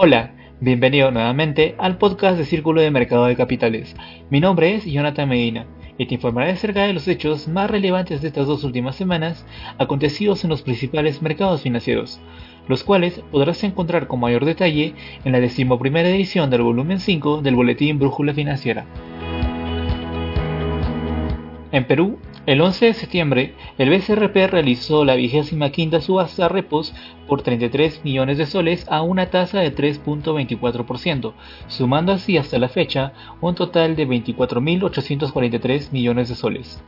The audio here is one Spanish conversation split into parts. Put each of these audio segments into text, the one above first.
Hola, bienvenido nuevamente al podcast de Círculo de Mercado de Capitales. Mi nombre es Jonathan Medina y te informaré acerca de los hechos más relevantes de estas dos últimas semanas acontecidos en los principales mercados financieros, los cuales podrás encontrar con mayor detalle en la decimoprimera edición del volumen 5 del Boletín Brújula Financiera. En Perú, el 11 de septiembre, el BCRP realizó la vigésima quinta subasta repos por 33 millones de soles a una tasa de 3.24%, sumando así hasta la fecha un total de 24.843 millones de soles.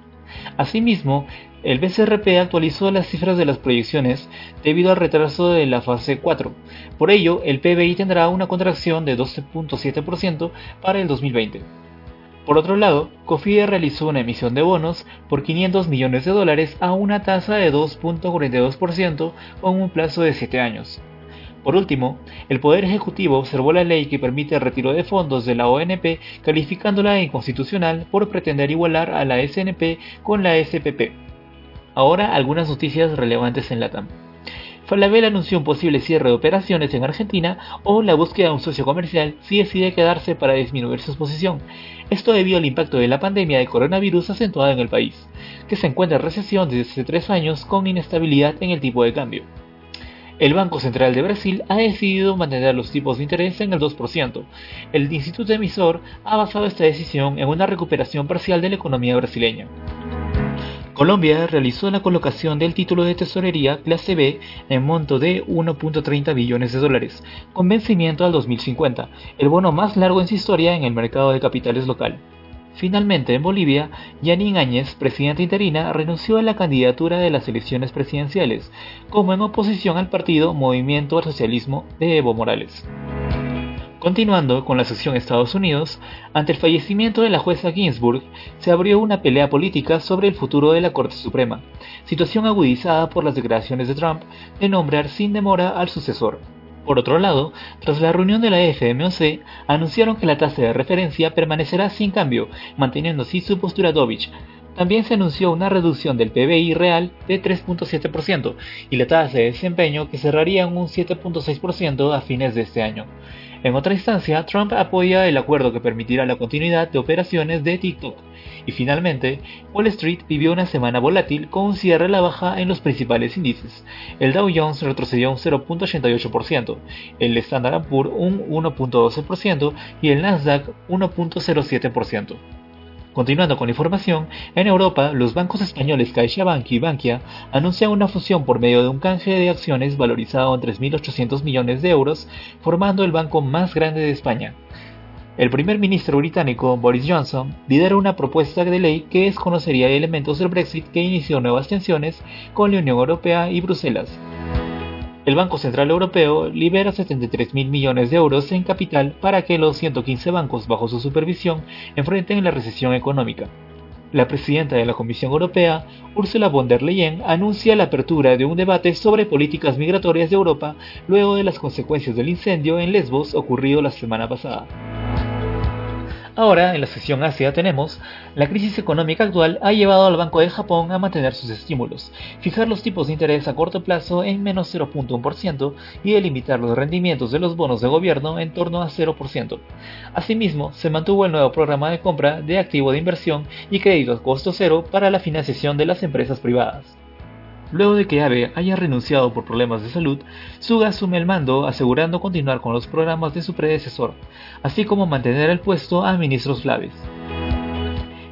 Asimismo, el BCRP actualizó las cifras de las proyecciones debido al retraso de la fase 4. Por ello, el PBI tendrá una contracción de 12.7% para el 2020. Por otro lado, Cofide realizó una emisión de bonos por 500 millones de dólares a una tasa de 2.42% con un plazo de 7 años. Por último, el Poder Ejecutivo observó la ley que permite el retiro de fondos de la ONP calificándola de inconstitucional por pretender igualar a la SNP con la SPP. Ahora algunas noticias relevantes en LATAM. Falabella anunció un posible cierre de operaciones en Argentina o la búsqueda de un socio comercial si decide quedarse para disminuir su exposición. Esto debido al impacto de la pandemia de coronavirus acentuado en el país, que se encuentra en recesión desde hace tres años con inestabilidad en el tipo de cambio. El Banco Central de Brasil ha decidido mantener los tipos de interés en el 2%. El instituto emisor ha basado esta decisión en una recuperación parcial de la economía brasileña. Colombia realizó la colocación del título de tesorería clase B en monto de 1.30 billones de dólares, con vencimiento al 2050, el bono más largo en su historia en el mercado de capitales local. Finalmente, en Bolivia, Yanin Áñez, presidenta interina, renunció a la candidatura de las elecciones presidenciales, como en oposición al partido Movimiento al Socialismo de Evo Morales. Continuando con la sección Estados Unidos, ante el fallecimiento de la jueza Ginsburg, se abrió una pelea política sobre el futuro de la Corte Suprema, situación agudizada por las declaraciones de Trump de nombrar sin demora al sucesor. Por otro lado, tras la reunión de la FMOC, anunciaron que la tasa de referencia permanecerá sin cambio, manteniendo así su postura Dovich. También se anunció una reducción del PBI real de 3.7% y la tasa de desempeño que cerraría en un 7.6% a fines de este año. En otra instancia, Trump apoya el acuerdo que permitirá la continuidad de operaciones de TikTok. Y finalmente, Wall Street vivió una semana volátil con un cierre a la baja en los principales índices. El Dow Jones retrocedió un 0.88%, el Standard Poor's un 1.12% y el Nasdaq 1.07%. Continuando con la información, en Europa, los bancos españoles CaixaBank y Bankia anuncian una fusión por medio de un canje de acciones valorizado en 3.800 millones de euros, formando el banco más grande de España. El primer ministro británico Boris Johnson lidera una propuesta de ley que desconocería elementos del Brexit que inició nuevas tensiones con la Unión Europea y Bruselas. El Banco Central Europeo libera 73 mil millones de euros en capital para que los 115 bancos bajo su supervisión enfrenten la recesión económica. La presidenta de la Comisión Europea, Ursula von der Leyen, anuncia la apertura de un debate sobre políticas migratorias de Europa luego de las consecuencias del incendio en Lesbos ocurrido la semana pasada. Ahora, en la sesión Asia tenemos, la crisis económica actual ha llevado al Banco de Japón a mantener sus estímulos, fijar los tipos de interés a corto plazo en menos 0.1% y delimitar los rendimientos de los bonos de gobierno en torno a 0%. Asimismo, se mantuvo el nuevo programa de compra de activo de inversión y crédito a costo cero para la financiación de las empresas privadas. Luego de que Abe haya renunciado por problemas de salud, Suga asume el mando asegurando continuar con los programas de su predecesor, así como mantener el puesto a ministros claves.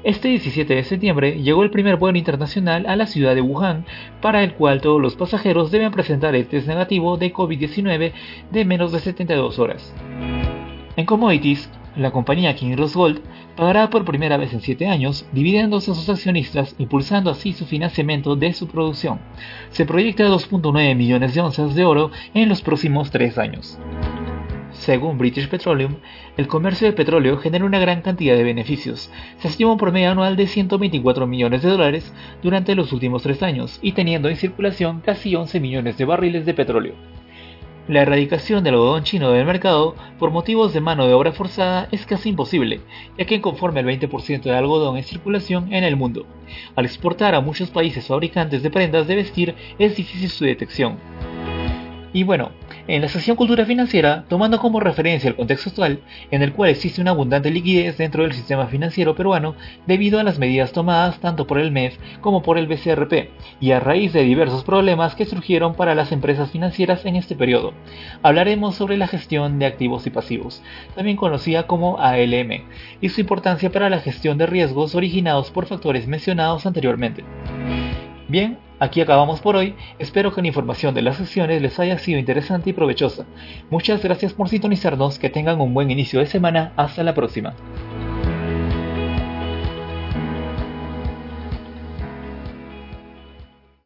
Este 17 de septiembre llegó el primer vuelo internacional a la ciudad de Wuhan, para el cual todos los pasajeros deben presentar el test negativo de COVID-19 de menos de 72 horas. En commodities, la compañía King Gold pagará por primera vez en 7 años, dividiéndose a sus accionistas, impulsando así su financiamiento de su producción. Se proyecta 2.9 millones de onzas de oro en los próximos 3 años. Según British Petroleum, el comercio de petróleo genera una gran cantidad de beneficios. Se estima un promedio anual de 124 millones de dólares durante los últimos 3 años y teniendo en circulación casi 11 millones de barriles de petróleo. La erradicación del algodón chino del mercado por motivos de mano de obra forzada es casi imposible, ya que conforme el 20% de algodón en circulación en el mundo. Al exportar a muchos países fabricantes de prendas de vestir es difícil su detección. Y bueno, en la sesión Cultura Financiera, tomando como referencia el contexto actual, en el cual existe una abundante liquidez dentro del sistema financiero peruano debido a las medidas tomadas tanto por el MEF como por el BCRP, y a raíz de diversos problemas que surgieron para las empresas financieras en este periodo, hablaremos sobre la gestión de activos y pasivos, también conocida como ALM, y su importancia para la gestión de riesgos originados por factores mencionados anteriormente. Bien, aquí acabamos por hoy. Espero que la información de las sesiones les haya sido interesante y provechosa. Muchas gracias por sintonizarnos. Que tengan un buen inicio de semana. Hasta la próxima.